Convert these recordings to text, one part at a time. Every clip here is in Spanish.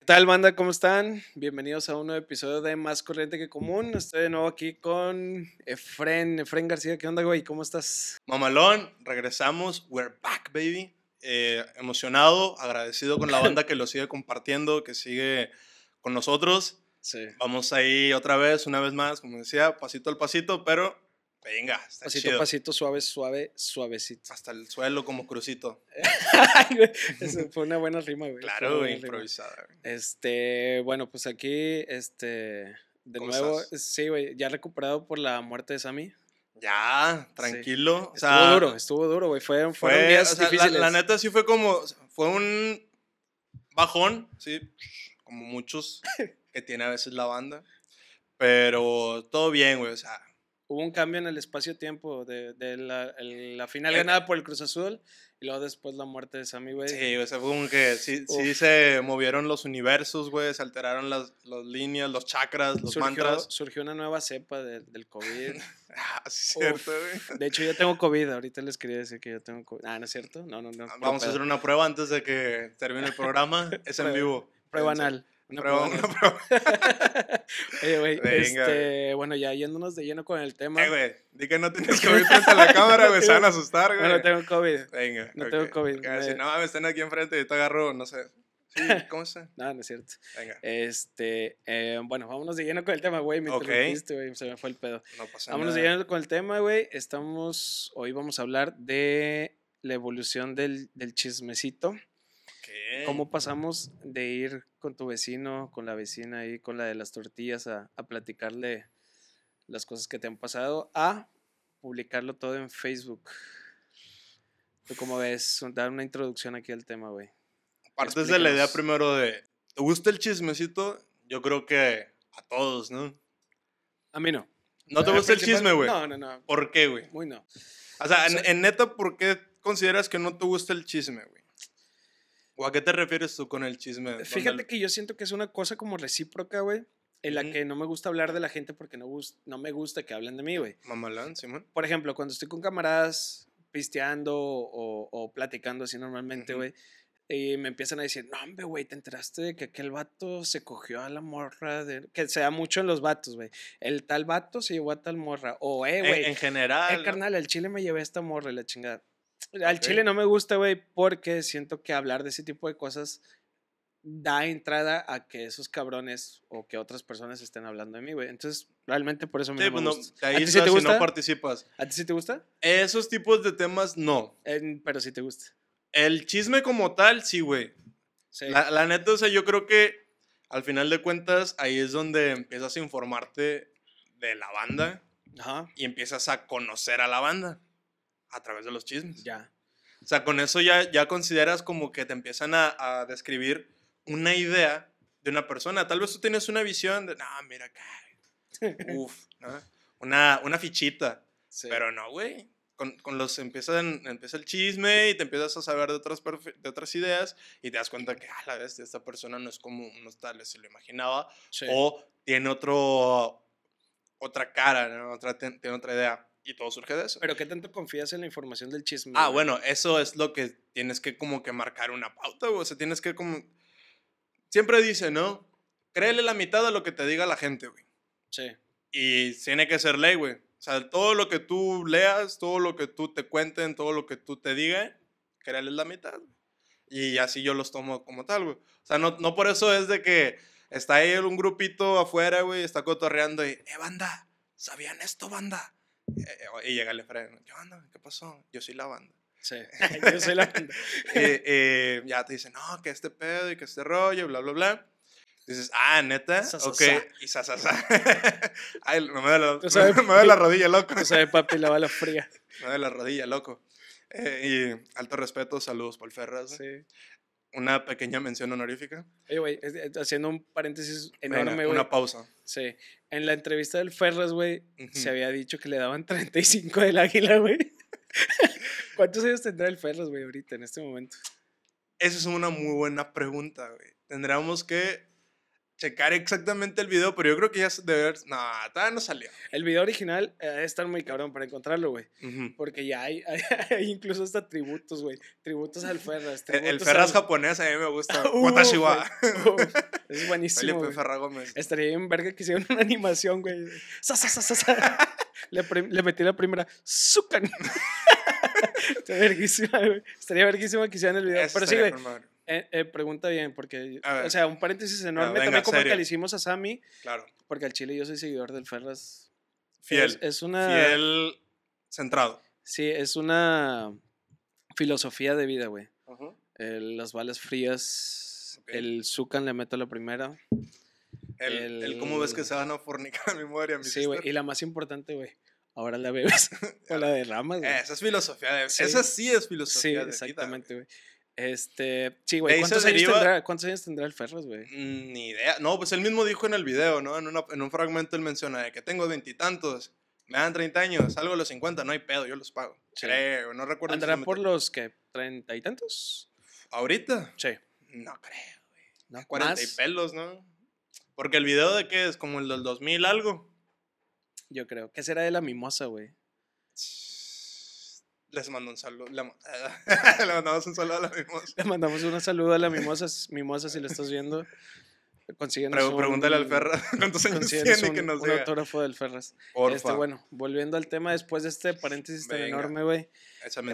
¿Qué tal, banda? ¿Cómo están? Bienvenidos a un nuevo episodio de Más Corriente que Común. Estoy de nuevo aquí con Efren, Efren García. ¿Qué onda, güey? ¿Cómo estás? Mamalón, regresamos. We're back, baby. Eh, emocionado, agradecido con la banda que lo sigue compartiendo, que sigue con nosotros. Sí. Vamos ahí otra vez, una vez más, como decía, pasito al pasito, pero venga, está Pasito a chido. pasito, suave, suave, suavecito. Hasta el suelo como crucito. Eso fue una buena rima, güey. Claro, güey, improvisada. güey. Este, bueno, pues aquí, este, de ¿Cómo nuevo, sí, güey, ya recuperado por la muerte de Sammy. Ya, tranquilo. Estuvo sea, duro, estuvo duro, güey. Fueron, fueron Fue, días o sea, la, la neta sí fue como, fue un bajón, sí, como muchos que tiene a veces la banda, pero todo bien, güey, o sea, Hubo un cambio en el espacio-tiempo de, de la, el- la final Eh. ganada por el Cruz Azul y luego después la muerte de Sammy, güey. sí, o sea, fue como que sí, sí se movieron los universos, güey, se alteraron las, las líneas, los chakras, los surgió, mantras. surgió una nueva cepa de- del COVID. Ah, sí, cierto, güey. De hecho, yo tengo COVID. Ahorita les quería decir que yo tengo COVID. Ah, ¿no es cierto? No, no, no. puro Vamos a hacer una prueba antes de que termine el programa, es en vivo. prueba anal. Una prueba una prueba. Oye, güey, Venga, este, bueno, ya yéndonos de lleno con el tema. Eh, güey, di que no tienes que oír frente a la cámara, güey, se van a asustar, güey. bueno, tengo COVID. Venga. No tengo. COVID, me- no mames, están aquí enfrente y te agarro, no sé. Sí, ¿cómo está? No, no es cierto. Venga. Este, eh, bueno, vámonos de lleno con el tema, güey. Me Ok. interrumpiste, güey. Se me fue el pedo. No pasa Vámonos de nada. lleno con el tema, güey. Estamos, hoy vamos a hablar de la evolución del, del chismecito. ¿Cómo pasamos de ir con tu vecino, con la vecina ahí, con la de las tortillas, a, a platicarle las cosas que te han pasado, a publicarlo todo en Facebook? ¿Tú cómo ves? Dar una introducción aquí al tema, güey. Partes de la idea primero de, ¿te gusta el chismecito? Yo creo que a todos, ¿no? A mí no. ¿No te gusta el chisme, güey? No, no, no. ¿Por qué, güey? Muy no. O sea, en, sea- en neta, ¿por qué consideras que no te gusta el chisme, güey? ¿O a qué te refieres tú con el chisme? ¿Dónde Fíjate el- que yo siento que es una cosa como recíproca, güey. En la que no me gusta hablar de la gente porque no, me gusta que hablen de mí, güey. Mamalán, Simón. Por ejemplo, cuando estoy con camaradas pisteando o, o platicando así normalmente, güey. Y me empiezan a decir, no, hombre, güey, ¿te enteraste de que aquel vato se cogió a la morra? De... Que se da mucho en los vatos, güey. El tal vato se llevó a tal morra. O, eh, güey, en general. eh, carnal, al chile me llevé a esta morra y la chingada. Al chile no me gusta, güey, porque siento que hablar de ese tipo de cosas da entrada a que esos cabrones o que otras personas estén hablando de mí, güey. Entonces, realmente por eso Sí, no pues me no, gusta. te ¿A ti sí te si gusta? no participas. ¿A ti sí te gusta? Esos tipos de temas, no. En- pero sí te gusta. El chisme como tal, sí, güey. Sí. La, la neta, o sea, yo creo que al final de cuentas ahí es donde empiezas a informarte de la banda Ajá, y empiezas a conocer a la banda a través de los chismes. ya. O sea, con eso ya, ya consideras como que te empiezan a, a describir una idea de una persona. Tal vez tú tienes una visión de, no, mira acá, uff, ¿no? una, una fichita. Sí. Pero no, güey. Con, con los empiezan, empieza el chisme y te empiezas a saber de otras, de otras ideas y te das cuenta que, ah, la vez, esta persona no es como unos tales se lo imaginaba Sí. o tiene otro, otra cara, ¿no? otra, tiene otra idea y todo surge de eso. Pero ¿qué tanto confías en la información del chisme? ah, bueno, eso es lo que tienes que como que marcar una pauta, güey. O sea, tienes que como... Siempre dice, ¿no? Créele la mitad de lo que te diga la gente, güey. Sí. Y tiene que ser ley, güey. O sea, todo lo que tú leas, todo lo que tú te cuenten, todo lo que tú te digan, créales la mitad. güey. Y así yo los tomo como tal, güey. O sea, no, no por eso es de que está ahí un grupito afuera, güey, está cotorreando y, eh, banda, ¿sabían esto, banda? Eh, y llega el freno, ¿qué onda? ¿Qué pasó? Yo soy la banda. Sí. Yo soy la banda. Eh, eh, ya te dicen, no, que este pedo y que este rollo, bla, bla, bla. Dices, ah, neta, Sa, ok. sa. Y sa, sa, sa. Ay, me mueve la, Tú sabes, me mueve la rodilla, loco. O sea, papi, la bala fría. Me mueve la rodilla, loco. Eh, y alto respeto, saludos por Ferraz. Sí. Una pequeña mención honorífica. Oye, güey, haciendo un paréntesis enorme, güey. Una pausa. Sí. En la entrevista del Ferras, güey, se había dicho que le daban 35 del águila, güey. ¿Cuántos años tendrá el Ferras, güey, ahorita, en este momento? Esa es una muy buena pregunta, güey. Tendríamos que checar exactamente el video, pero yo creo que ya debe haber. No, todavía no salió. El video original eh, debe estar muy cabrón para encontrarlo, güey. Porque ya hay, hay, hay incluso hasta tributos, güey. Tributos al Ferras. El, el al- japonés a mí me gusta. Uf, Watashi wa. güey. Uf, Es buenísimo. Felipe. Ferra Gómez. Estaría bien verga que hicieran una animación, güey. Le, le metí la primera. ¡Sucan! Estaría verguísima, güey. Estaría verguísima que hicieran el video. Eso Pero sí, güey. Eh, eh, pregunta bien, porque. O sea, un paréntesis enorme. venga, también como el que serio. le hicimos a Sammy. Claro. Porque al chile yo soy seguidor del Ferras. Fiel. Es, es una. Fiel centrado. Sí, es una filosofía de vida, güey. El- las balas frías. El Zucan le meto la primera. El, el cómo ves que se van a fornicar a mi memoria, mi Sí, güey. Y la más importante, güey. Ahora la bebes. o la derramas, güey. Esa es filosofía de Sí. Esa sí es Sí, filosofía de vida, exactamente, güey. Este, sí, güey. se ¿Cuántos, años tendrá, ¿Cuántos años tendrá el Ferras, güey? Mm, Ni idea. No, pues él mismo dijo en el video, ¿no? En, una- en un fragmento él menciona de que tengo veintitantos, me dan 30 años, salgo a los 50, no hay pedo, yo los pago. Sí. Creo, no recuerdo. ¿Andará por los que treinta y tantos? ¿Ahorita? Sí. No creo. ¿No? 40 y ¿Más? pelos, ¿no? Porque el video de qué es, como el del 2000 algo. Yo creo. ¿Qué será de la mimosa, güey? Les mando un saludo. Le, ma- le mandamos un saludo a la misma. Le mandamos un saludo a la mimosa. Mimosa, si lo estás viendo. Consíguenos un- pregúntale al Ferra cuántos años tiene un, que nos un autógrafo del Ferras. Porfa. Este, bueno, volviendo al tema después de este paréntesis tan enorme, güey.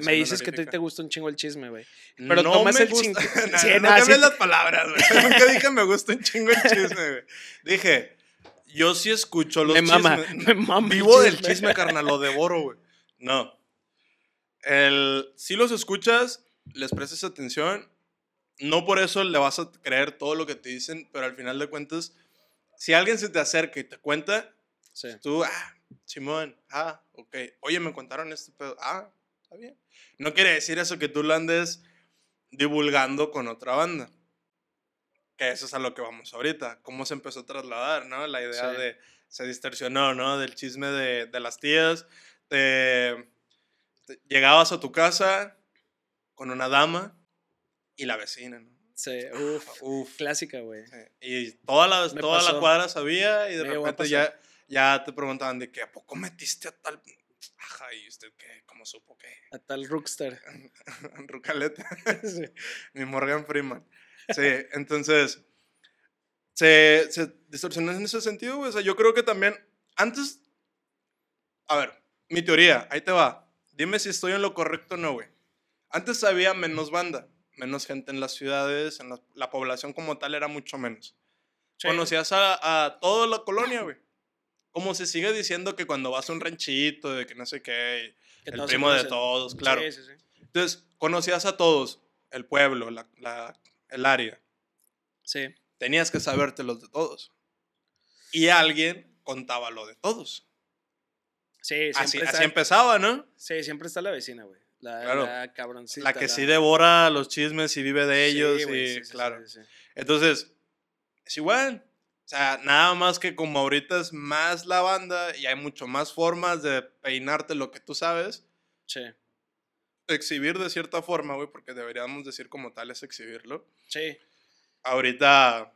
Me dices que a ti honorífica. te gusta un chingo el chisme, güey. pero no tomas me el gusta- Sí, no no, sí. las palabras, güey. Nunca dije me gusta un chingo el chisme, güey. Dije, yo sí escucho los me mama, chismes. me mama. Vivo del chisme, carnal, lo devoro, güey. No. El, si los escuchas, les prestas atención. No por eso le vas a creer todo lo que te dicen, pero al final de cuentas, si alguien se te acerca y te cuenta, Sí. Tú, ah, Simón, ah, ok. Oye, me contaron este pedo. Ah, está bien. No quiere decir eso que tú lo andes divulgando con otra banda. Que eso es a lo que vamos ahorita. Cómo se empezó a trasladar, ¿no? La idea Sí. de. Se distorsionó, ¿no? Del chisme de, de las tías. Te- llegabas a tu casa con una dama y la vecina, ¿no? Sí, uf. Uf. Clásica, güey. Sí, Y toda la, Me toda la cuadra sabía y de Me repente ya, ya te preguntaban de que ¿a poco metiste a tal? Ajá, ¿y usted qué? ¿Cómo supo que? A tal rockstar. Rucaleta, Sí. mi Morgan Freeman. Sí, entonces se, se distorsionó en ese sentido, güey. O sea, yo creo que también antes, a ver, mi teoría, ahí te va. Dime si estoy en lo correcto o no, güey. Antes había menos banda, menos gente en las ciudades, en la, la población como tal era mucho menos. Sí. Conocías a, a toda la colonia, güey. Como se sigue diciendo que cuando vas a un ranchito, de que no sé qué, Que el primo de todos, claro. Sí, sí, sí. Entonces, conocías a todos, el pueblo, la, la- el área. Sí. Tenías que saberte los de todos. Y alguien contaba lo de todos. Sí, Así, está, así empezaba, ¿no? sí, siempre está la vecina, güey. La, Claro. la cabroncita. La que sí devora los chismes y vive de Sí, ellos. güey, y, sí, sí, claro. sí, sí. Entonces, es igual. O sea, nada más que como ahorita es más la banda y hay mucho más formas de peinarte lo que tú sabes, Sí, exhibir de cierta forma, güey, porque deberíamos decir como tal es exhibirlo. sí. Ahorita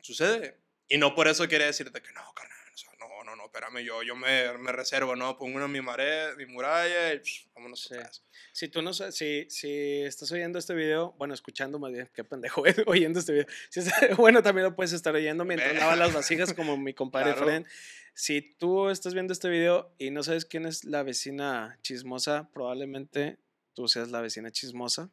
sucede. Y no por eso quiere decirte que no, carnal. o sea, no, no, no, espérame, yo, yo me, me reservo, ¿no? Pongo una en mi, mare- mi muralla y psh, vámonos Sí. atrás. Si tú no si, si estás oyendo este video, bueno, escuchando más bien, qué pendejo, güey, oyendo este video. Si bueno, también lo puedes estar oyendo mientras Ve. lavas las vasijas como mi compadre Claro. Fren. Si tú estás viendo este video y no sabes quién es la vecina chismosa, probablemente tú seas la vecina chismosa.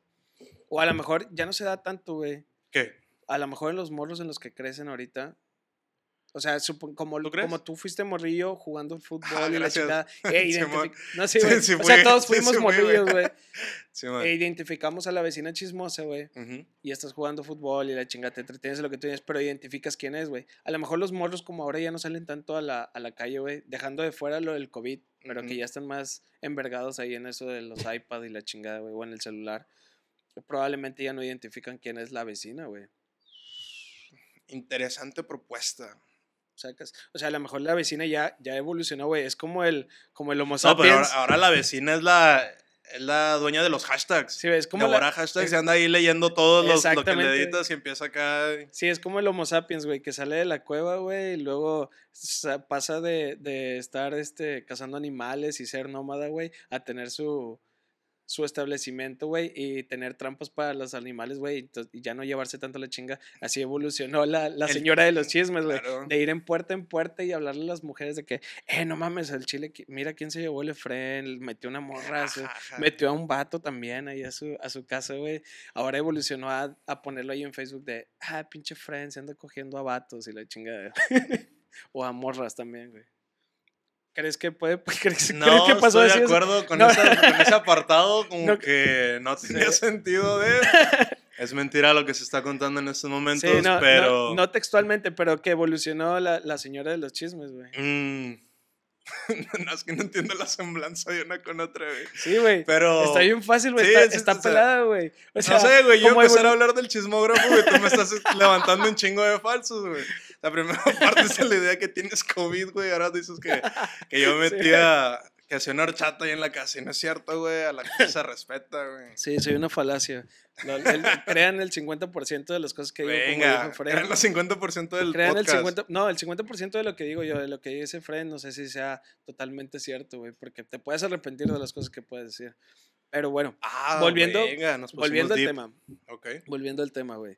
O a lo mejor ya no se da tanto, güey. ¿Qué? A lo mejor en los morros en los que crecen ahorita. O sea, como, ¿Tú como tú fuiste morrillo jugando fútbol Ah, y la chingada. e identifi- no, sí, Sí, güey. sí o sea, todos sí, fuimos sí morrillos, güey. Sí. E identificamos a la vecina chismosa, güey. Ujú. Y estás jugando fútbol y la chingada te entretienes en lo que tú tienes, pero identificas quién es, güey. A lo mejor los morros como ahora ya no salen tanto a la, a la calle, güey. Dejando de fuera lo del COVID, pero que ya están más envergados ahí en eso de los iPad y la chingada, güey, o en el celular. Probablemente ya no identifican quién es la vecina, güey. Interesante propuesta. ¿Sacas? O sea, a lo mejor la vecina ya, ya evolucionó, güey. Es como el, como el Homo No, sapiens. pero ahora, ahora la vecina es la, Es la dueña de los hashtags. Sí, es como Devora la- hashtags es- y anda ahí leyendo todos los lo que le editas y empieza acá. Sí, es como el Homo sapiens, güey, que sale de la cueva, güey, y luego sa- pasa de, de estar este, cazando animales y ser nómada, güey, a tener su, su establecimiento, güey, y tener trampas para los animales, güey, y ya no llevarse tanto la chinga. Así evolucionó la, la El- señora de los chismes, güey, Claro. de ir en puerta en puerta y hablarle a las mujeres de que, eh, no mames, el chile, mira quién se llevó el Efren, metió una morra, su- metió a un vato también ahí a su, a su casa, güey. Ahora evolucionó a, a ponerlo ahí en Facebook de, ah, pinche friend, se anda cogiendo a vatos y la chingada. o a morras también, güey. ¿Crees que puede? ¿Crees, crees No, que pasó estoy de acuerdo con, No. esa- con ese apartado, como No. que no tenía Sí. sentido de... Es mentira lo que se está contando en estos momentos, Sí, pero... no, textualmente, pero que evolucionó la, la señora de los chismes, güey. Mm. no, es que no entiendo la semblanza de una con otra, güey. Sí, güey. Pero... Está bien fácil, güey. Sí, está sí, está o sea, pelada, güey. O sea, no sé, güey, yo empezar a hablar del chismógrafo, güey, tú me estás levantando un chingo de falsos, güey. La primera parte es la idea que tienes COVID, güey, ahora dices que, que yo Sí. Que hacía una horchata ahí en la casa, y no es cierto, güey, a la gente se respeta, güey. Sí, soy una falacia. Lo- el- crean el 50% de las cosas que digo. como Venga, Fred. eran los 50% del Crean el podcast. 50, no, el 50% de lo que digo yo, de lo que dice Fred, no sé si sea totalmente cierto, güey, porque te puedes arrepentir de las cosas que puedes decir. Pero bueno, Ah, Volviendo- venga, nos volviendo al deep. tema, Ok. volviendo al tema, güey.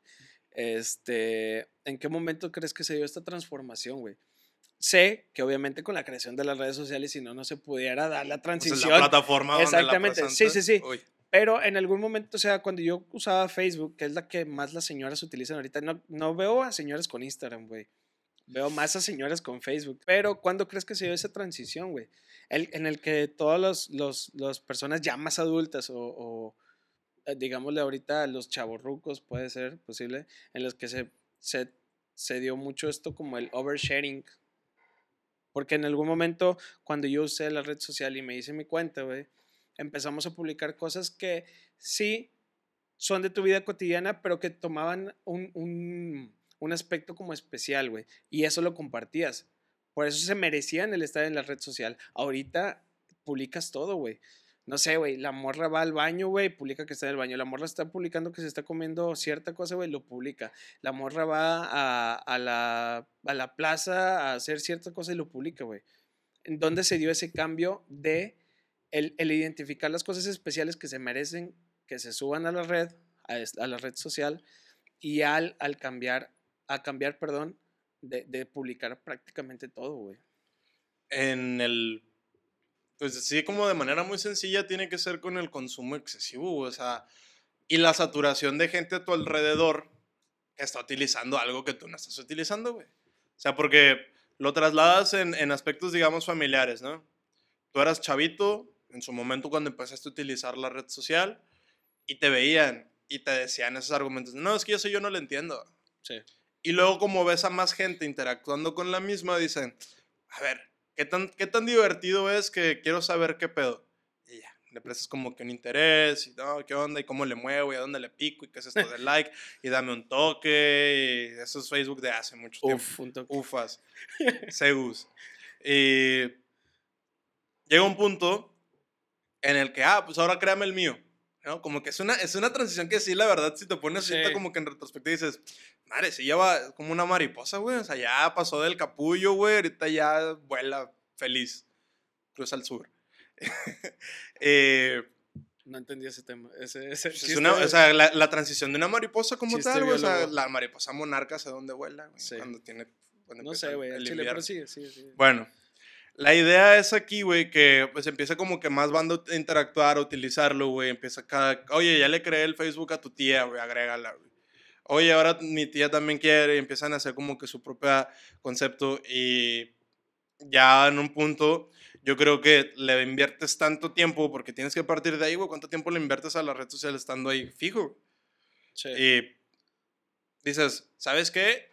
Este, ¿en qué momento crees que se dio esta transformación, güey? Sé que obviamente con la creación de las redes sociales, si no, no se pudiera dar la Pues transición. es la plataforma donde la Exactamente, sí, sí, sí. Uy, Pero en algún momento, o sea, cuando yo usaba Facebook, que es la que más las señoras utilizan ahorita, no, no veo a señoras con Instagram, güey. Veo más a señoras con Facebook. Pero ¿cuándo crees que se dio esa transición, güey? El- en el que todas los, los, las personas ya más adultas o, o, eh, digámosle ahorita los chavorrucos, puede ser posible, en los que se, se, se dio mucho esto como el oversharing. Porque en algún momento, cuando yo usé la red social y me hice mi cuenta, güey, empezamos a publicar cosas que sí son de tu vida cotidiana, pero que tomaban un, un, un aspecto como especial, güey. Y eso lo compartías. Por eso se merecían el estar en la red social. Ahorita publicas todo, güey. No sé, güey, la morra va al baño, güey, publica que está en el baño. La morra está publicando que se está comiendo cierta cosa, güey, lo publica. La morra va a, a la, a la plaza a hacer cierta cosa y lo publica, güey. ¿En dónde se dio ese cambio de el, el identificar las cosas especiales que se merecen, que se suban a la red, a, la red social, y al, al cambiar, a cambiar, perdón, de, de publicar prácticamente todo, güey. en el pues sí como de manera muy sencilla tiene que ser con el consumo excesivo o sea y la saturación de gente a tu alrededor que está utilizando algo que tú no estás utilizando güey. O sea porque lo trasladas en, en aspectos digamos familiares no tú eras chavito en su momento cuando empezaste a utilizar la red social y te veían y te decían esos argumentos no es que eso yo no lo entiendo Sí. y luego como ves a más gente interactuando con la misma, dicen, a ver, ¿qué tan, qué tan divertido es que quiero saber qué pedo? Y ya, le prestas como que un interés, y no, qué onda, y cómo le muevo, y a dónde le pico, y qué es esto de like, y dame un toque, y eso es Facebook de hace mucho tiempo. Uf, un toque. Ufas, Segus. Y llega un punto en el que, ah, pues ahora créame el mío. ¿No? Como que es una, es una transición que sí, la verdad, si te pones Sí. como que en retrospectiva dices, madre, se lleva como una mariposa, güey. O sea, ya pasó del capullo, güey. Ahorita ya vuela feliz. Cruza al sur. eh, No entendí ese tema. Ese, ese pues, es una, o sea, la, la transición de una mariposa como tal, güey. O sea, la mariposa monarca hace dónde vuela, güey. Sí. Cuando tiene. cuando no sé, güey. chile, pero sigue, sigue, sigue. Bueno, la idea es aquí, güey, que pues empieza como que más banda a interactuar, a utilizarlo, güey. Empieza cada, oye, ya le creé el Facebook a tu tía, güey, agrégala, güey. Oye, ahora mi tía también quiere y empiezan a hacer como que su propio concepto y ya en un punto yo creo que le inviertes tanto tiempo porque tienes que partir de ahí, güey. ¿Cuánto tiempo le inviertes a la red social estando ahí fijo? Sí. Y dices, ¿sabes qué?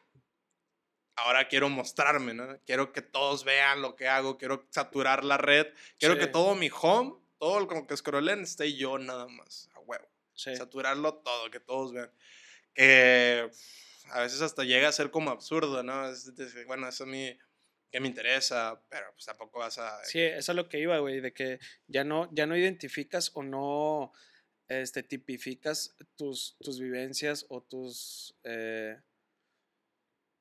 Ahora quiero mostrarme, ¿no? Quiero que todos vean lo que hago, quiero saturar la red, quiero que todo mi home, todo lo que scrollen, esté yo nada más, a huevo. sí. Saturarlo todo, que todos vean. Que a veces hasta llega a ser como absurdo, ¿no? Es bueno, eso a mí qué me interesa, pero pues tampoco vas a... Sí, eso es lo que iba, güey, de que ya no, ya no identificas o no este, tipificas tus, tus vivencias o tus... eh,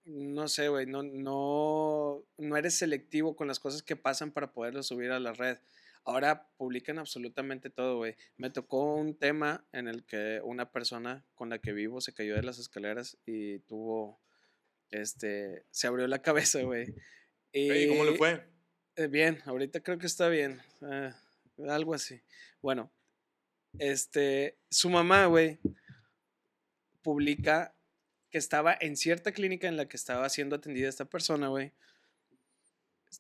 no sé, güey, no, no, no eres selectivo con las cosas que pasan para poderlo subir a la red. Ahora publican absolutamente todo, güey. Me tocó un tema en el que una persona con la que vivo se cayó de las escaleras y tuvo, este, se abrió la cabeza, güey. ¿Y cómo le fue? eh, bien, ahorita creo que está bien. eh, algo así. Bueno, este, su mamá, güey, publica que estaba en cierta clínica en la que estaba siendo atendida esta persona, güey.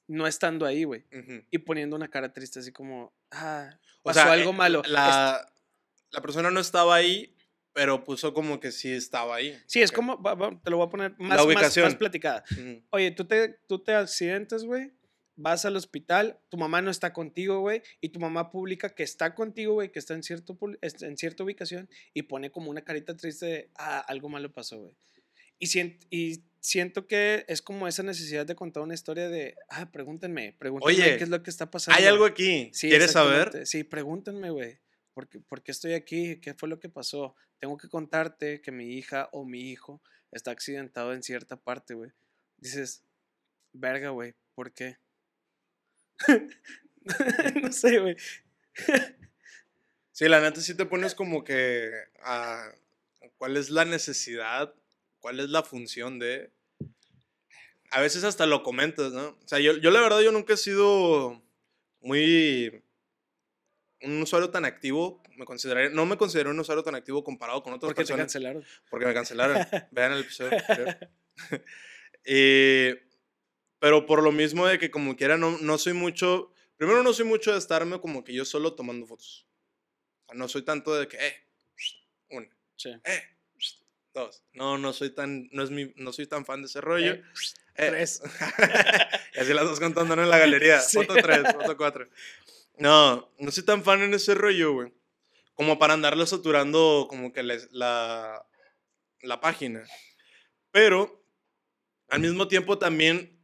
No estando ahí, güey. Y poniendo una cara triste, así como, ah, O pasó sea, algo eh, malo. La, la persona no estaba ahí, pero puso como que sí estaba ahí. Sí, es como, te lo voy a poner más, más- ubicación. más platicada. Ujú. Oye, tú te, tú te accidentes, güey. Vas al hospital, tu mamá no está contigo, güey, y tu mamá publica que está contigo, güey, que está en, cierto, cierta ubicación y pone como una carita triste de, ah, algo malo pasó, güey. Y, sien- y siento que es como esa necesidad de contar una historia de, ah, pregúntenme, pregúntenme Oye, qué es lo que está pasando. Hay algo aquí. Sí, ¿Quieres saber? Sí, pregúntenme, güey. ¿Por qué, por qué estoy aquí? ¿Qué fue lo que pasó? Tengo que contarte que mi hija o mi hijo está accidentado en cierta parte, güey. Dices, verga, güey, ¿por qué? no sé, güey. Sí, la neta sí te pones como que a cuál es la necesidad, cuál es la función de... A veces hasta lo comentas, ¿no? O sea, yo, yo la verdad yo nunca he sido muy un usuario tan activo, me consideraría, no me considero un usuario tan activo comparado con otras ¿Por qué te personas. cancelaron? Porque me cancelaron. Vean el episodio. anterior. Pero por lo mismo de que como quiera no, no soy mucho, primero no soy mucho de estarme como que yo solo tomando fotos. O sea, no soy tanto de que, eh, una, Sí. eh, dos. No, no soy tan, no es mi, no soy tan fan de ese rollo. Eh, Eh, tres. y así las dos contando en la galería. Sí. Foto 3, foto 4. No, no soy tan fan en ese rollo, güey. Como para andarlo saturando como que les- la, la página. Pero, al mismo tiempo también,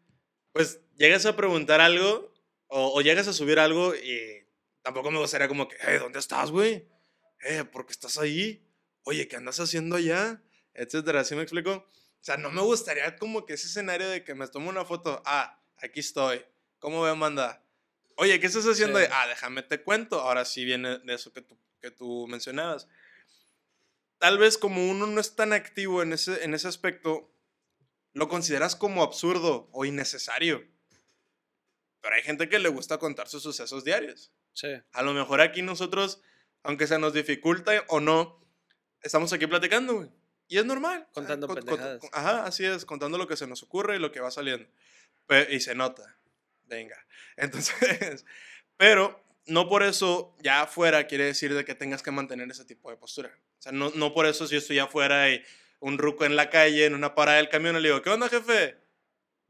pues, llegas a preguntar algo o, o llegas a subir algo y tampoco me gustaría como que, eh, ¿dónde estás, güey? Eh, ¿por qué estás ahí? Oye, ¿qué andas haciendo allá? Etcétera, ¿sí me explico? O sea, no me gustaría como que ese escenario de que me tomo una foto, ah, aquí estoy, ¿cómo ve, Amanda? Oye, ¿qué estás haciendo? Sí. Ah, déjame te cuento. Ahora sí viene de eso que tú, que tú mencionabas. Tal vez como uno no es tan activo en ese, en ese aspecto, lo consideras como absurdo o innecesario. Pero hay gente que le gusta contar sus sucesos diarios. Sí. A lo mejor aquí nosotros, aunque se nos dificulta o no, estamos aquí platicando, güey. Y es normal. Contando con- con- pendejadas. con- ajá, así es, contando lo que se nos ocurre y lo que va saliendo. Pe- y se nota. Venga. Entonces, pero no por eso ya afuera quiere decir de que tengas que mantener ese tipo de postura. O sea, no, no por eso si yo estoy afuera y un ruco en la calle, en una parada del camión, le digo, ¿qué onda, jefe?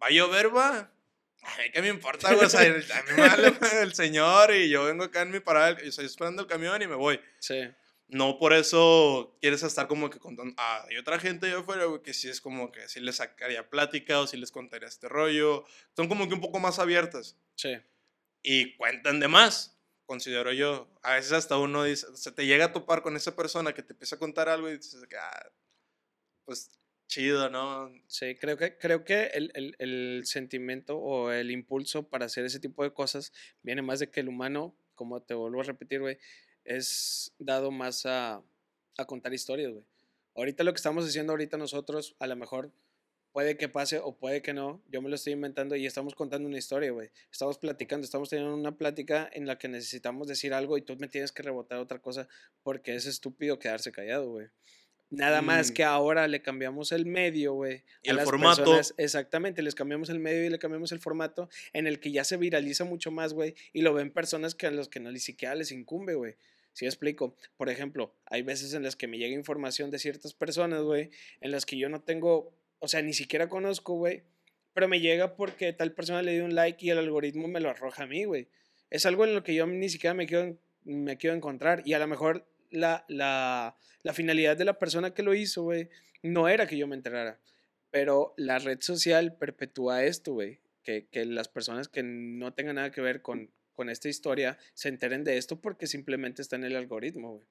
¿Va a llover, va? Ay, ¿qué me importa, güey? O sea, a mí me vale el señor y yo vengo acá en mi parada, y estoy esperando el camión y me voy. Sí. No por eso quieres estar como que contando. Ah, hay otra gente allá afuera, güey, que sí es como que sí les sacaría plática o sí les contaría este rollo. Son como que un poco más abiertas Sí. y cuentan de más, considero yo. A veces hasta uno dice, se te llega a topar con esa persona que te empieza a contar algo y dices, ah, pues chido, ¿no? Sí, creo que, creo que el, el- sentimiento o el impulso para hacer ese tipo de cosas viene más de que el humano, como te vuelvo a repetir, güey, es dado más a, a contar historias, güey. Ahorita lo que estamos haciendo ahorita nosotros, a lo mejor puede que pase o puede que no, yo me lo estoy inventando y estamos contando una historia, güey. Estamos platicando, estamos teniendo una plática en la que necesitamos decir algo y tú me tienes que rebotar otra cosa porque es estúpido quedarse callado, güey. Nada más Mm. que ahora le cambiamos el medio, güey. Y a el las formato. personas. Exactamente, les cambiamos el medio y le cambiamos el formato en el que ya se viraliza mucho más, güey. Y lo ven personas que a los que no ni siquiera les incumbe, güey. Si explico, por ejemplo, hay veces en las que me llega información de ciertas personas, güey, en las que yo no tengo, o sea, ni siquiera conozco, güey, pero me llega porque tal persona le dio un like y el algoritmo me lo arroja a mí, güey. Es algo en lo que yo ni siquiera me quiero, me quiero encontrar y a lo mejor la, la, la finalidad de la persona que lo hizo, güey, no era que yo me enterara, pero la red social perpetúa esto, güey, que, que las personas que no tengan nada que ver con, con esta historia se enteren de esto porque simplemente está en el algoritmo, güey.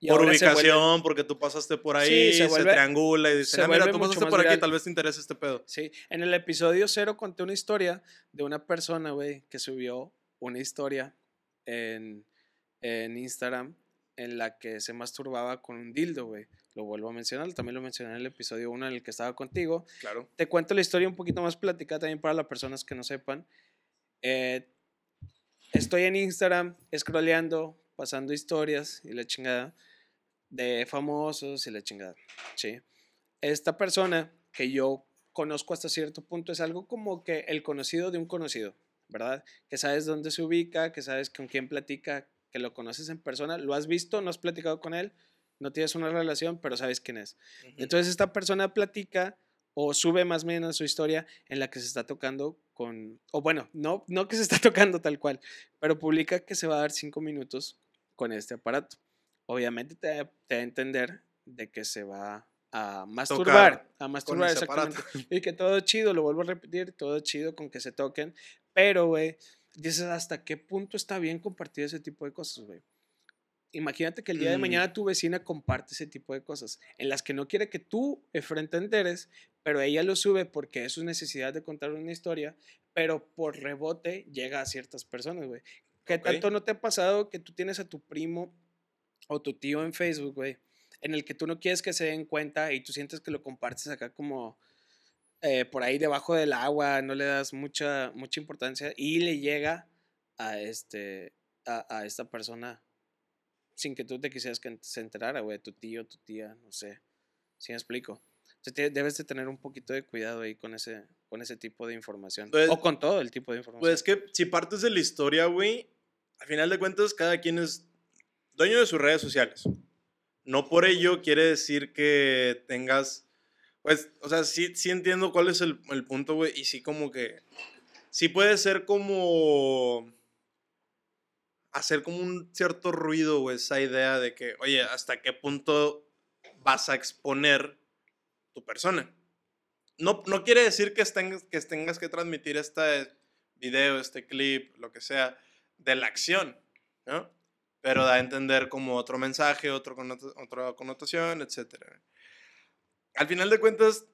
Y por se vuelve- ubicación, porque tú pasaste por ahí, Sí, se, se vuelve- triangula y se dicen, ah, mira, tú pasaste por aquí, viral. tal vez te interese este pedo. Sí, en el episodio cero conté una historia de una persona, güey, que subió una historia en, en Instagram en la que se masturbaba con un dildo, güey. Lo vuelvo a mencionar, también lo mencioné en el episodio 1 en el que estaba contigo. Claro. Te cuento la historia un poquito más platicada también para las personas que no sepan. Eh, estoy en Instagram scrolleando, pasando historias y la chingada de famosos y la chingada. Sí. Esta persona que yo conozco hasta cierto punto es algo como que el conocido de un conocido, ¿verdad? Que sabes dónde se ubica, que sabes con quién platica, que lo conoces en persona, lo has visto, no has platicado con él, no tienes una relación, pero sabes quién es. Entonces esta persona platica o sube más o menos su historia en la que se está tocando con, o bueno, no, no que se está tocando tal cual, pero publica que se va a dar cinco minutos con este aparato. Obviamente te, te da a entender de que se va a masturbar, a masturbar ese aparato. exactamente. Y que todo chido, lo vuelvo a repetir, todo chido con que se toquen, pero güey, dices hasta qué punto está bien compartir ese tipo de cosas, güey. Imagínate que el día de Mm. mañana tu vecina comparte ese tipo de cosas en las que no quiere que tú enfrente enteres, pero ella lo sube porque es su necesidad de contar una historia, pero por rebote llega a ciertas personas, güey. ¿Qué tanto no te ha pasado que tú tienes a tu primo o tu tío en Facebook, güey, en el que tú no quieres que se den cuenta y tú sientes que lo compartes acá como eh, por ahí debajo del agua, no le das mucha, mucha importancia y le llega a, este, a, a esta persona sin que tú te quisieras que se enterara, güey, tu tío, tu tía, no sé, si me explico. Entonces, debes de tener un poquito de cuidado ahí con ese, con ese tipo de información. Pues- o con todo el tipo de información. Pues es que si partes de la historia, güey, al final de cuentas, cada quien es dueño de sus redes sociales. No por ello quiere decir que tengas. Pues, o sea, sí, sí entiendo cuál es el, el punto, güey, y sí, como que. Sí puede ser como. Hacer como un cierto ruido, güey, esa idea de que, oye, ¿hasta qué punto vas a exponer tu persona? No, no quiere decir que tengas, que tengas que transmitir este video, este clip, lo que sea, de la acción, ¿no? Pero da a entender como otro mensaje, otro otra connotación, etc. Al final de cuentas,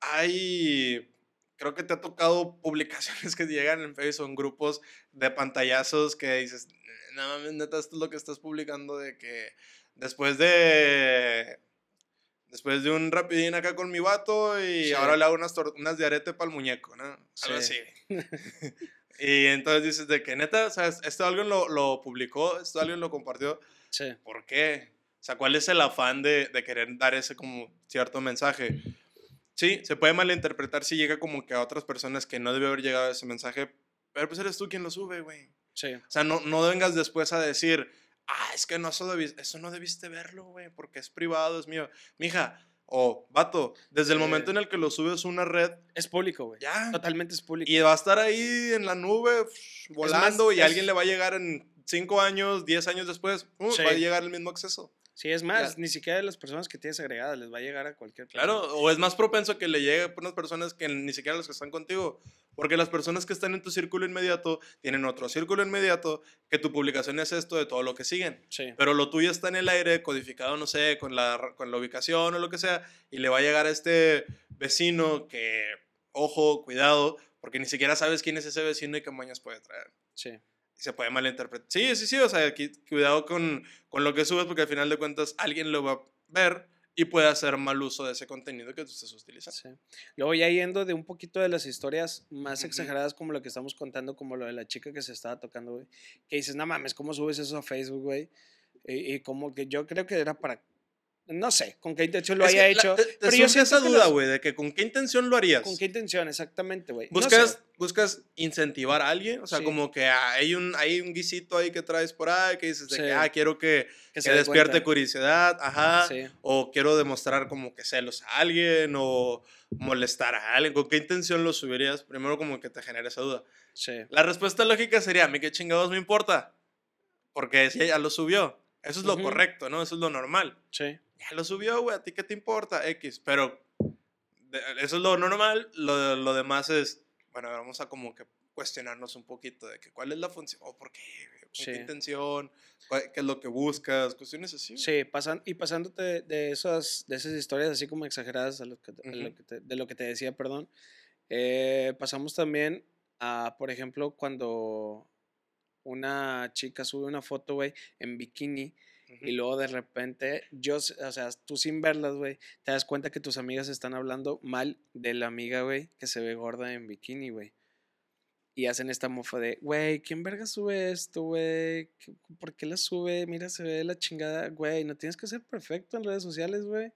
hay, creo que te ha tocado publicaciones que llegan en Facebook, en grupos de pantallazos que dices, no mames, neta, esto es lo que estás publicando de que después de Después de un rapidín acá con mi vato y Sí. ahora le hago unas, unas de arete para el muñeco, ¿no? Algo Sí. así. y entonces dices de que neta, sea, esto alguien lo, lo publicó, esto alguien lo compartió. Sí, ¿Por qué? O sea, ¿cuál es el afán de, de querer dar ese como cierto mensaje? Sí, se puede malinterpretar si llega como que a otras personas que no debe haber llegado ese mensaje, pero pues eres tú quien lo sube, güey. sí. O sea, no, no vengas después a decir, ah, es que no, eso, debiste, eso no debiste verlo, güey, porque es privado, es mío. Mija, o vato, desde el momento en el que lo subes a una red, Es público, güey. ya. Totalmente es público. Y va a estar ahí en la nube, volando, y es- alguien le va a llegar en 5 años, 10 años después, uh, Sí. va a llegar el mismo acceso. Sí, es más, ni siquiera de las personas que tienes agregadas les va a llegar a cualquier persona. Claro, o es más propenso que le llegue a unas personas que ni siquiera los que están contigo. Porque las personas que están en tu círculo inmediato tienen otro círculo inmediato que tu publicación es esto de todo lo que siguen. Sí, Pero lo tuyo está en el aire, codificado, no sé, con la, con la ubicación o lo que sea, y le va a llegar a este vecino que, ojo, cuidado, porque ni siquiera sabes quién es ese vecino y qué mañas puede traer. sí. Y se puede malinterpretar. Sí, sí, sí, o sea, qui- cuidado con, con lo que subes, porque al final de cuentas alguien lo va a ver y puede hacer mal uso de ese contenido que tú estés utilizando. Sí. Luego ya yendo de un poquito de las historias más exageradas como lo que estamos contando, como lo de la chica que se estaba tocando, güey. Que dices, no mames, ¿cómo subes eso a Facebook, güey? Y, y como que yo creo que era para, no sé, con qué intención lo Es haya que la- hecho. te- te pero yo surge esa duda, los- güey, de que con qué intención lo harías. ¿Con qué intención? Exactamente, güey. No ¿Buscas, sé. buscas incentivar a alguien? O sea, Sí. como que ah, hay un, hay un guisito ahí que traes por ahí que dices de Sí. que, ah, quiero que, Que despierte cuenta. curiosidad, ajá. Sí. O quiero demostrar como que celos a alguien o molestar a alguien. ¿Con qué intención lo subirías? Primero como que te genera esa duda. Sí. La respuesta lógica sería, a mí qué chingados me importa. Porque si ella lo subió. Eso es lo correcto, ¿no? Eso es lo normal. Sí. Ya lo subió, güey, ¿a ti qué te importa? X. Pero eso es lo normal, lo, lo demás es bueno, vamos a como que cuestionarnos un poquito de que cuál es la función, o por qué, con Sí. qué intención, qué es lo que buscas, cuestiones así. Sí, pasan, y pasándote de, esas, de esas historias así como exageradas a lo que, te- a lo que te- de lo que te decía, perdón, eh, pasamos también a, por ejemplo, cuando una chica sube una foto, güey, en bikini Y luego de repente, yo, o sea, tú sin verlas, güey, te das cuenta que tus amigas están hablando mal de la amiga, güey, que se ve gorda en bikini, güey. Y hacen esta mofa de, güey, ¿quién verga sube esto, güey? ¿Qué- ¿Por qué la sube? Mira, se ve la chingada, güey. No tienes que ser perfecto en redes sociales, güey.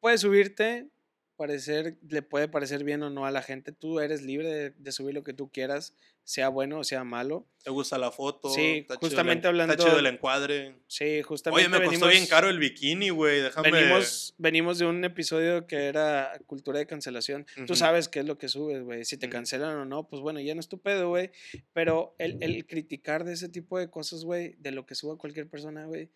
Puedes subirte, parecer, le puede parecer bien o no a la gente. Tú eres libre de, de subir lo que tú quieras, sea bueno o sea malo. ¿Te gusta la foto? Sí, Está chido justamente en- hablando- Está chido el encuadre. Sí, justamente. Oye, me costó bien caro el bikini, güey. Déjame. Venimos, venimos de un episodio que era cultura de cancelación. Tú sabes qué es lo que subes, güey. Si te cancelan o no, pues bueno, ya no es tu pedo, güey. Pero el, el criticar de ese tipo de cosas, güey, de lo que suba cualquier persona, güey,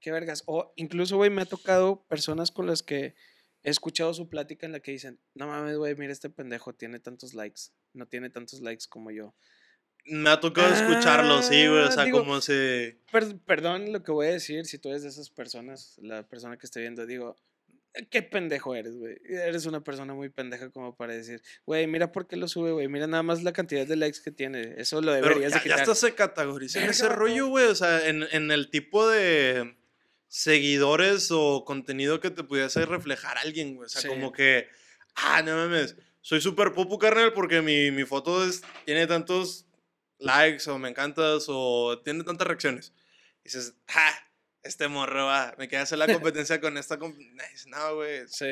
qué vergas. O incluso, güey, me ha tocado personas con las que he escuchado su plática en la que dicen, no mames, güey, mira este pendejo, tiene tantos likes. No tiene tantos likes como yo. Me ha tocado escucharlo, sí, güey. O Ah, sea, digo- como se. Per- perdón lo que voy a decir, si tú eres de esas personas, la persona que esté viendo, digo, "Eh, qué pendejo eres, güey. Eres una persona muy pendeja como para decir, güey, mira por qué lo sube, güey. Mira nada más la cantidad de likes que tiene. Eso lo Pero deberías ya, de ya quitar. hasta se categoriza en ese rollo, güey. O sea, en, en el tipo de seguidores o contenido que te pudiese reflejar alguien, güey. O sea, Sí. como que, ah, no mames, soy súper popu, carnal, porque mi, mi foto es- tiene tantos likes o me encantas o tiene tantas reacciones. Y dices, ah, este morro va, me queda hacer la competencia con esta. comp-". No, güey. Sí,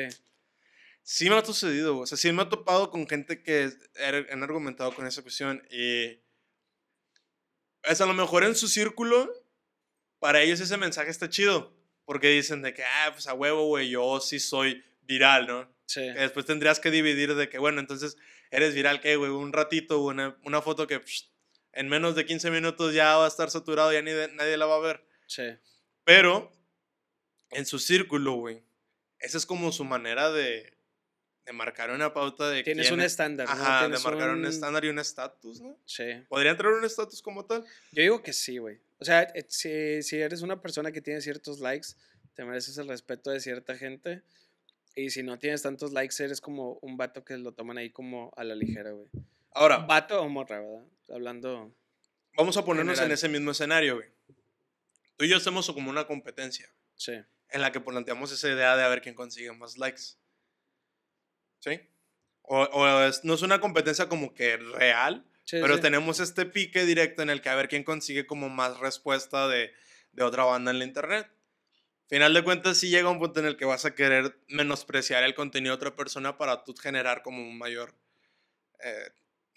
Sí me ha sucedido, güey. o sea, sí me ha topado con gente que er- han argumentado con esa cuestión y es a lo mejor en su círculo, para ellos ese mensaje está chido, porque dicen de que, ah, pues a huevo, güey, yo sí soy viral, ¿no? sí. Que después tendrías que dividir de que, bueno, entonces eres viral, ¿qué, güey? Un ratito, una, una foto que psh, en menos de 15 minutos ya va a estar saturado, ya ni de- nadie la va a ver. Sí, Pero en su círculo, güey, esa es como su manera de, de marcar una pauta de Tienes quién un es- estándar, ¿no? Ajá, de marcar un un- estándar y un estatus, ¿no? Sí. ¿Podría entrar un estatus como tal? Yo digo que sí, güey. O sea, eh, si, si eres una persona que tiene ciertos likes, te mereces el respeto de cierta gente. Y si no tienes tantos likes, eres como un vato que lo toman ahí como a la ligera, güey. Ahora, Vato o morra, ¿verdad? Hablando. vamos a ponernos en general. ese mismo escenario, güey. Tú y yo hacemos como una competencia Sí. en la que planteamos esa idea de a ver quién consigue más likes. ¿Sí? O, o es- no es una competencia como que real, Sí, Pero sí. tenemos este pique directo en el que a ver quién consigue como más respuesta de, de otra banda en la internet. Final de cuentas, sí llega un punto en el que vas a querer menospreciar el contenido de otra persona para tú generar como un mayor eh,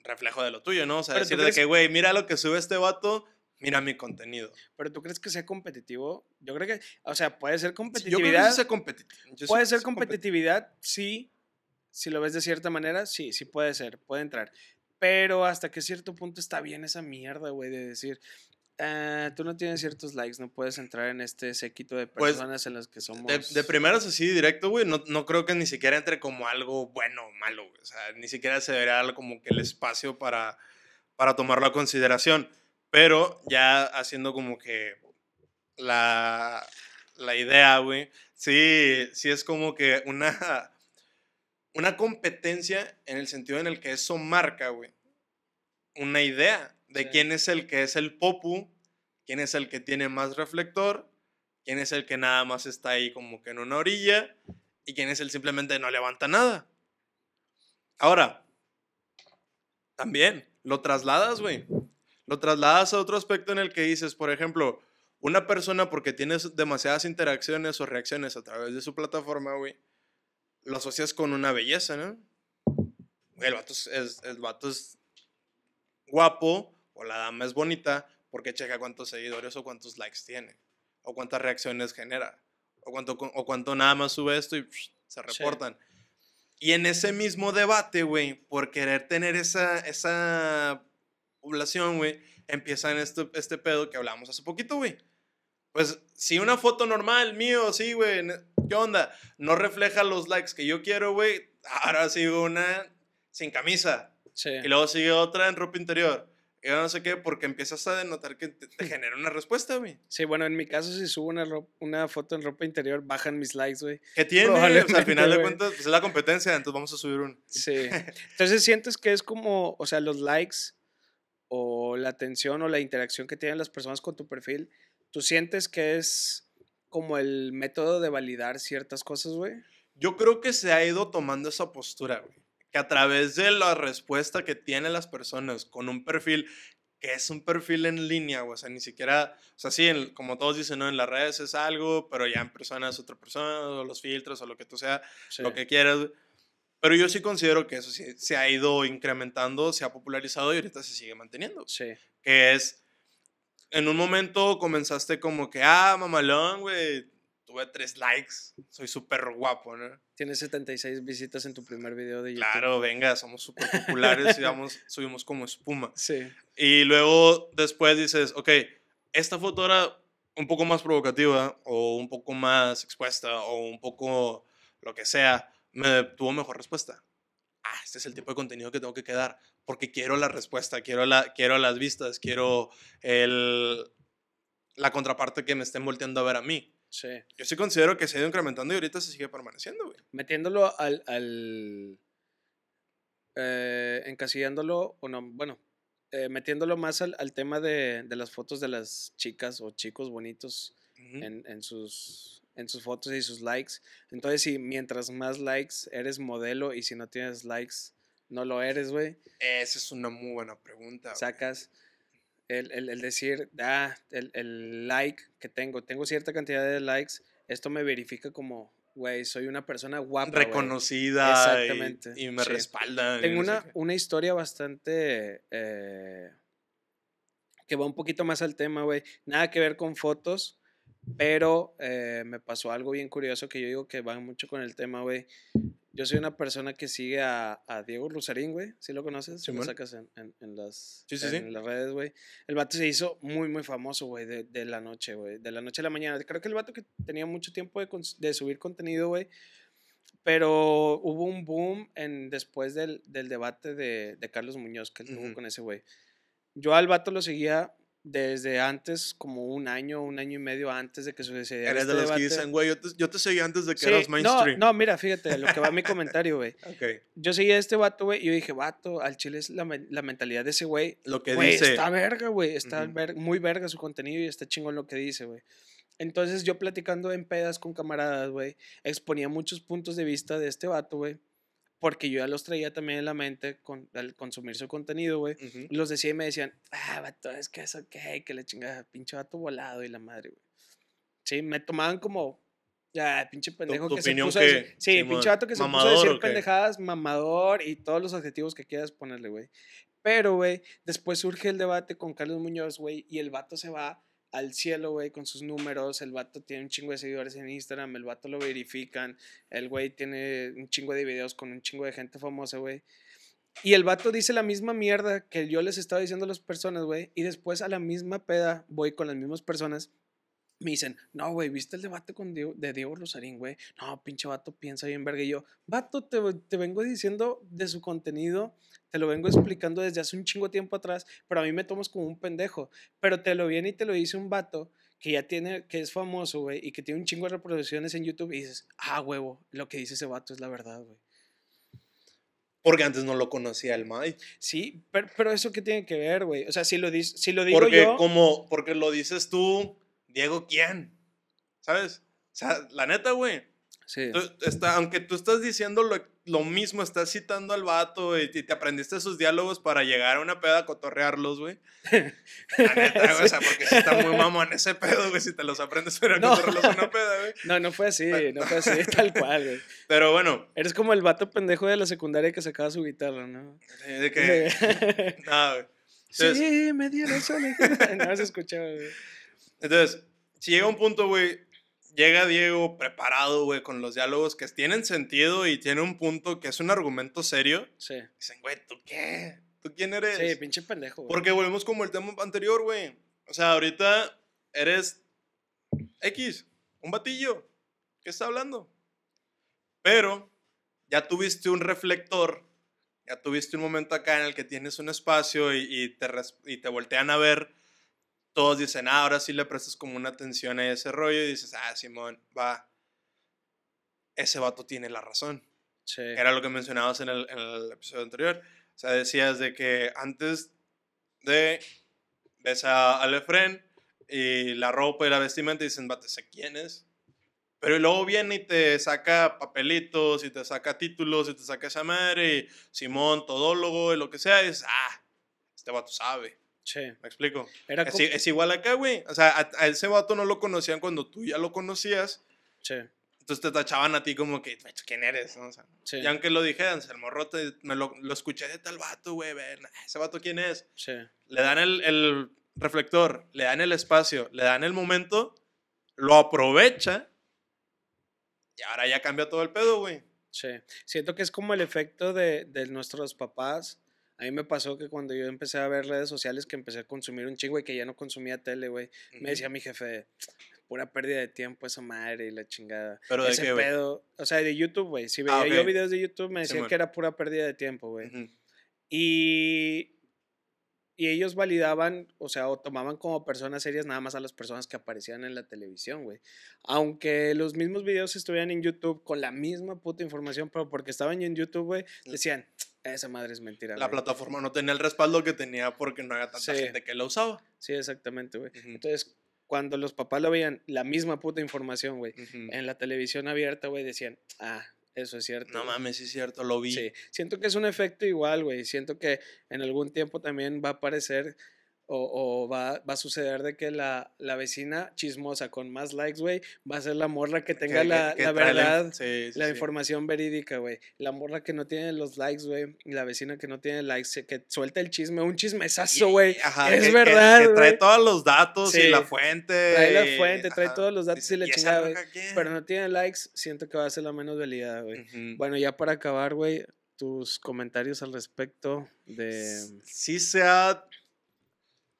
reflejo de lo tuyo, ¿no? O sea, Pero decir de crees- que, güey, mira lo que sube este vato, mira mi contenido. Pero tú crees que sea competitivo? Yo creo que, o sea, puede ser Sí, Yo creo que competitividad. sea competitivo. Puede ser competitividad, sí. Si lo ves de cierta manera, sí, sí puede ser, puede entrar. Pero hasta que cierto punto está bien esa mierda, güey, de decir, "Ah, tú no tienes ciertos likes, no puedes entrar en este séquito de Pues, personas en las que somos. De, de primeras así directo, güey, no, no creo que ni siquiera entre como algo bueno o malo, güey. O sea, ni siquiera se vería como que el espacio para, para tomarlo a consideración. Pero ya haciendo como que la, la idea, güey, sí, sí es como que una, una competencia en el sentido en el que eso marca, güey, una idea de Sí. quién es el que es el popu, quién es el que tiene más reflector, quién es el que nada más está ahí como que en una orilla y quién es el simplemente no levanta nada. Ahora, también lo trasladas, güey. Lo trasladas a otro aspecto en el que dices, por ejemplo, una persona porque tienes demasiadas interacciones o reacciones a través de su plataforma, güey, lo asocias con una belleza, ¿no? El vato es, es- el vato es guapo o la dama es bonita porque checa cuántos seguidores o cuántos likes tiene o cuántas reacciones genera o cuánto, o cuánto nada más sube esto y psh, se Sí. reportan. Y en ese mismo debate, güey, por querer tener esa, esa población, güey, empiezan este, este pedo que hablamos hace poquito, güey. Pues si una foto normal, mío, sí, güey, ¿qué onda? No refleja los likes que yo quiero, güey. Ahora sigo una sin camisa. Sí. Y luego sigue otra en ropa interior. Y no sé qué, porque empiezas a denotar que te, te genera una respuesta, güey. Sí, bueno, en mi caso, si subo una, foto en ropa interior, bajan mis likes, güey. ¿Qué tiene? O sea, al final de cuentas, pues es la competencia, entonces vamos a subir un. Sí. Entonces sientes que es como, o sea, los likes o la atención o la interacción que tienen las personas con tu perfil, tú sientes que es como el método de validar ciertas cosas, güey. Yo creo que se ha ido tomando esa postura, güey. Que a través de la respuesta que tienen las personas con un perfil que es un perfil en línea, güey, o sea, ni siquiera, o sea, sí, en- como todos dicen, ¿no? En las redes es algo, pero ya en persona es otra persona, o los filtros, o lo que tú sea, Sí. lo que quieras. Pero yo sí considero que eso sí se ha ido incrementando, se ha popularizado y ahorita se sigue manteniendo. Sí. Que es, en un momento comenzaste como que, ah, mamalón, güey, tuve tres likes, soy súper guapo, ¿no? Tienes 76 visitas en tu primer video de YouTube. Claro, venga, somos súper populares y vamos, subimos como espuma. Sí. Y luego después dices, ok, esta foto era un poco más provocativa o un poco más expuesta o un poco lo que sea, me tuvo mejor respuesta. Ah, este es el tipo de contenido que tengo que quedar porque quiero la respuesta, quiero, la, quiero las vistas, quiero el, la contraparte que me estén volteando a ver a mí. Sí. Yo sí considero que se ha ido incrementando y ahorita se sigue permaneciendo, güey. Metiéndolo al. al eh, encasillándolo, o no, bueno, eh, metiéndolo más al, al tema de, de las fotos de las chicas o chicos bonitos Ujú. en, en sus, en sus fotos y sus likes. Entonces, si mientras más likes eres modelo y si no tienes likes, no lo eres, güey, Esa es una muy buena pregunta. sacas el, el- el decir, ah, el, el like que tengo, tengo cierta cantidad de likes, esto me verifica como, güey, soy una persona guapa. güey". reconocida Exactamente, y, me sí. respaldan. Tengo no una, una historia bastante eh, que va un poquito más al tema, güey. Nada que ver con fotos, pero eh, me pasó algo bien curioso que yo digo que va mucho con el tema, güey. Yo soy una persona que sigue a, a Diego Rusarín, güey. ¿Sí lo conoces? Sí, lo sacas en, en- en las, Sí, sí, en las redes, güey. El vato se hizo muy, muy famoso, güey, de, de la noche, güey. De la noche a la mañana. Creo que el vato que tenía mucho tiempo de, de subir contenido, güey. Pero hubo un boom en, después del, del debate de, de Carlos Muñoz que él tuvo con ese güey. Yo al vato lo seguía desde antes, como un año, un año y medio antes de que sucediera Eres este de los debate. que dicen, güey, yo te, yo te seguí antes de que Sí, eras no, mainstream. no, mira, fíjate, lo que va mi comentario, güey. Ok. Yo seguía a este vato, güey, y yo dije, vato, al chile es la, la mentalidad de ese güey. Lo que Güey, dice. está verga, güey, está Ujú. ver- muy verga su contenido y está chingón lo que dice, güey. Entonces yo platicando en pedas con camaradas, güey, exponía muchos puntos de vista de este vato, güey, porque yo ya los traía también en la mente con, al consumir su contenido, güey. Ujú. Los decía y me decían, ah, vato, es que eso, ¿qué? Que le chingada, pinche vato volado y la madre, güey. Sí, me tomaban como, ya, pinche pendejo tu que se puso a decir-? Sí, Simón, pinche vato que se puso a ¿mamador decir pendejadas, mamador y todos los adjetivos que quieras ponerle, güey. Pero, güey, después surge el debate con Carlos Muñoz, güey, y el vato se va al cielo, güey, con sus números. El vato tiene un chingo de seguidores en Instagram, el vato lo verifican. El güey tiene un chingo de videos con un chingo de gente famosa, güey. Y el vato dice la misma mierda que yo les estaba diciendo a las personas, güey. Y después a la misma peda voy con las mismas personas. Me dicen, no, güey, ¿viste el debate con Diego, de Diego Rosarín, güey? No, pinche vato, piensa bien, verga. Y yo, vato, te, te vengo diciendo de su contenido, te lo vengo explicando desde hace un chingo tiempo atrás, pero a mí me tomas como un pendejo. Pero te lo viene y te lo dice un vato que ya tiene, que es famoso, güey, y que tiene un chingo de reproducciones en YouTube y dices, ah, huevo, lo que dice ese vato es la verdad, güey. Porque antes no lo conocía el Mike. Sí, pero, pero eso qué tiene que ver, güey. O sea, si lo, si lo digo Porque yo... como, porque lo dices tú, Diego, ¿quién? ¿Sabes? O sea, la neta, güey. Sí. tú- está- aunque tú estás diciendo lo, lo mismo, estás citando al vato y, te- te aprendiste sus diálogos para llegar a una peda a cotorrearlos, güey. La neta, güey, o sea, porque si está muy mamón ese pedo, güey, si te los aprendes para No. cotorrearlos una peda, güey. No, no fue así, no fue así, tal cual, güey. Pero bueno, Eres como el vato pendejo de la secundaria que sacaba su guitarra, ¿no? de que, Sí. nada, güey. Entonces- Sí, me las orejas. No se escuchaba, güey. Entonces, si llega un punto, güey, llega Diego preparado, güey, con los diálogos que tienen sentido y tiene un punto que es un argumento serio. Sí. Dicen, güey, ¿tú qué? ¿Tú quién eres? Sí, pinche pendejo, güey. Porque volvemos como el tema anterior, güey. O sea, ahorita eres X, un batillo. ¿Qué está hablando? Pero ya tuviste un reflector ya tuviste un momento acá en el que tienes un espacio y, y te, y te voltean a ver, todos dicen, ah, ahora sí le prestas como una atención a ese rollo y dices, ah, Simón, va, ese vato tiene la razón. Sí. Era lo que mencionabas en el, en el episodio anterior. O sea, decías de que antes de ves a, al Efren y la ropa y la vestimenta y dicen, bate, sé quién es. Pero luego viene y te saca papelitos y te saca títulos y te saca esa madre y Simón, todólogo y lo que sea. Y dices, ah, este vato sabe. Sí. ¿Me explico? Era Es, como- i- es igual acá, güey. O sea, a, a ese vato no lo conocían cuando tú ya lo conocías. Sí. Entonces te tachaban a ti como que, "Pues, ¿quién eres? ¿no? O sea, Sí. y aunque lo dijeran, el morro te- me lo, lo escuché de tal vato, güey, ven, ese vato quién es. Sí. Le dan el, el reflector, le dan el espacio, le dan el momento, lo aprovecha y ahora ya cambia todo el pedo, güey. Sí, siento que es como el efecto de, de nuestros papás. A mí me pasó que cuando yo empecé a ver redes sociales, que empecé a consumir un chingo y que ya no consumía tele, güey, me decía mi jefe, pura pérdida de tiempo esa madre y la chingada. Pero de qué, pedo, o sea, de YouTube, güey. Si veía Ah, yo ok. videos de YouTube, me decían que era pura pérdida de tiempo, güey. Y, y ellos validaban, o sea, o tomaban como personas serias nada más a las personas que aparecían en la televisión, güey. Aunque los mismos videos estuvieran en YouTube con la misma puta información, pero porque estaban en YouTube, güey, decían, esa madre es mentira. La güey". plataforma no tenía el respaldo que tenía porque no había tanta Sí. gente que la usaba. Sí, exactamente, güey. Entonces, cuando los papás lo veían, la misma puta información, güey, en la televisión abierta, güey, decían, ah, eso es cierto. No güey". mames, sí es cierto, lo vi. Sí, siento que es un efecto igual, güey. Siento que en algún tiempo también va a aparecer o, o va, va a suceder de que la, la vecina chismosa con más likes, güey, va a ser la morra que tenga Que- la, que la verdad, sí, sí, la sí. información verídica, güey. La morra que no tiene los likes, güey, y la vecina que no tiene likes, que suelta el chisme, un chismesazo, güey. Es verdad, Que, trae todos los datos y la fuente. Trae la y- fuente, trae todos los datos Dice, y la chingada, güey. loca quién?" Pero no tiene likes, siento que va a ser la menos validada, güey. Bueno, ya para acabar, güey, tus comentarios al respecto de... sí se ha...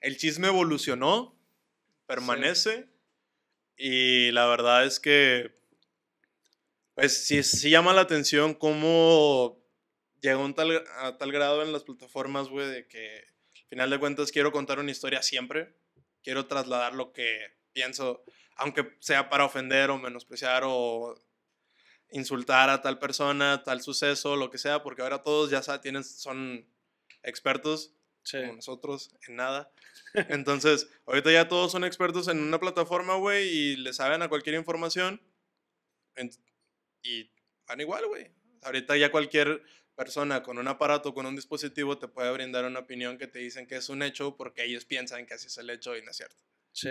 El chisme evolucionó, permanece, y la verdad es que, pues sí, sí llama la atención cómo llegó a un tal, a tal grado en las plataformas, güey, de que al final de cuentas quiero contar una historia siempre, quiero trasladar lo que pienso, aunque sea para ofender o menospreciar o insultar a tal persona, tal suceso, lo que sea, porque ahora todos ya sa- tienen, son expertos Sí, como nosotros en nada. Entonces, ahorita ya todos son expertos en una plataforma, güey, y le saben a cualquier información. En- y van igual, güey. Ahorita ya cualquier persona con un aparato, con un dispositivo, te puede brindar una opinión que te dicen que es un hecho porque ellos piensan que así es el hecho y no es cierto. sí.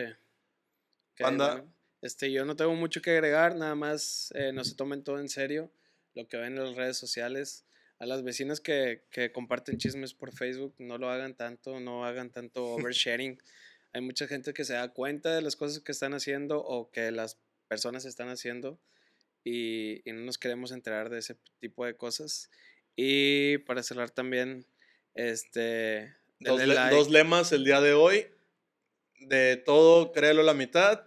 Banda. bueno, este, yo no tengo mucho que agregar, nada más eh, no se tomen todo en serio lo que ven en las redes sociales. A las vecinas que, que comparten chismes por Facebook, no lo hagan tanto, no hagan tanto oversharing. Hay mucha gente que se da cuenta de las cosas que están haciendo o que las personas están haciendo y, y no nos queremos enterar de ese tipo de cosas. Y para cerrar también, este... Dos, le- like. dos lemas el día de hoy. De todo, créelo la mitad.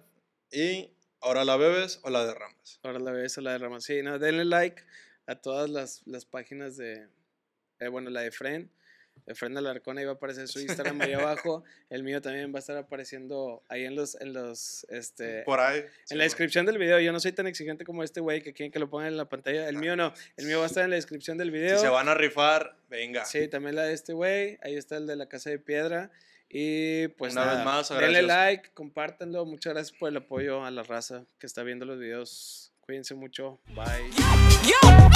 Y ahora la bebes o la derramas. Ahora la ves a la de Ramos. Sí, no, denle like a todas las, las páginas de. eh, bueno, la de Fren. Efren Alarcón, ahí va a aparecer su Instagram ahí abajo. El mío también va a estar apareciendo ahí en los. En, los, este, Por ahí. en sí, la descripción del video. Yo no soy tan exigente como este güey que quieren que lo pongan en la pantalla. El mío no. El mío va a estar en la descripción del video. Si se van a rifar, venga. Sí, también la de este güey. Ahí está el de la casa de piedra. Y pues Una vez nada, más, denle gracias. like, compártanlo. Muchas gracias por el apoyo a la raza que está viendo los videos. Cuídense mucho. Bye. Yo,